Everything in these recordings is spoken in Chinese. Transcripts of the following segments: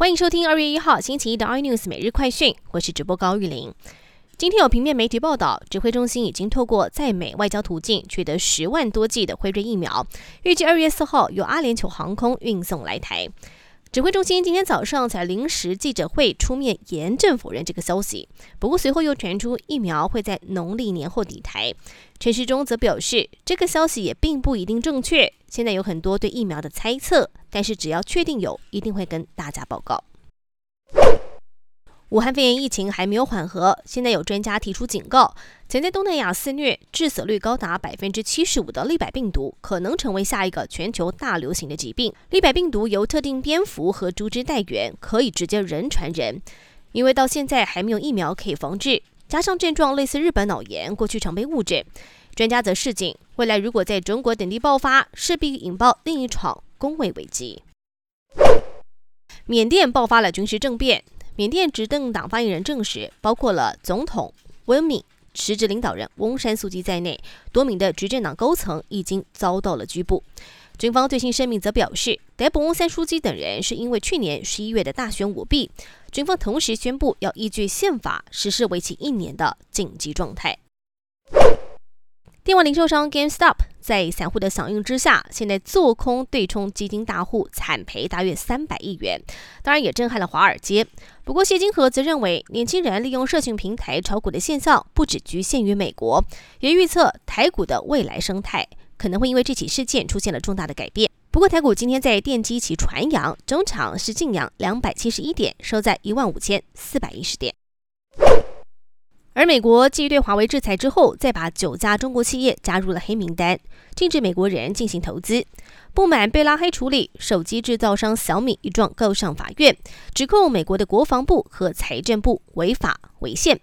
欢迎收听二月一号星期一的 iNews 每日快讯，我是直播高玉玲。今天有平面媒体报道，指挥中心已经透过在美外交途径取得十万多剂的辉瑞疫苗，预计二月四号由阿联酋航空运送来台。指挥中心今天早上才临时记者会出面严正否认这个消息，不过随后又传出疫苗会在农历年后抵台。陈时中则表示，这个消息也并不一定正确，现在有很多对疫苗的猜测，但是只要确定有，一定会跟大家报告。武汉肺炎疫情还没有缓和，现在有专家提出警告：曾在东南亚肆虐、致死率高达百分之七十五的利百病毒，可能成为下一个全球大流行的疾病。利百病毒由特定蝙蝠和猪只带源，可以直接人传人。因为到现在还没有疫苗可以防治，加上症状类似日本脑炎，过去常被误诊。专家则示警：未来如果在中国等地爆发，势必引爆另一场工位危机。缅甸爆发了军事政变。缅甸执政党发言人证实，包括了总统温敏、实职领导人翁山苏基在内，多名的执政党高层已经遭到了拘捕。军方最新声明则表示，逮捕翁山书记等人是因为去年十一月的大选舞弊。军方同时宣布，要依据宪法实施为期一年的紧急状态。电玩零售商 GameStop 在散户的响应之下，现在做空对冲基金大户惨赔大约三百亿元，当然也震撼了华尔街。不过谢金河则认为，年轻人利用社群平台炒股的现象不只局限于美国，也预测台股的未来生态可能会因为这起事件出现了重大的改变。不过台股今天在电机期传扬，中场是净扬两百七十一点，收在一万五千四百一十点。而美国继对华为制裁之后，再把九家中国企业加入了黑名单，禁止美国人进行投资。不满被拉黑处理，手机制造商小米一状告上法院，指控美国的国防部和财政部违法违宪。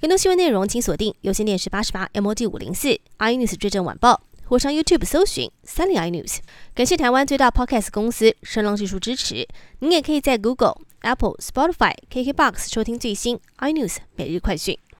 更多新闻内容，请锁定有线电视八十八 MOD 五零四 iNews 追证晚报，或上 YouTube 搜寻三立 iNews。感谢台湾最大 Podcast 公司声浪技术支持。您也可以在 Google、Apple、Spotify、KKBox 收听最新 iNews 每日快讯。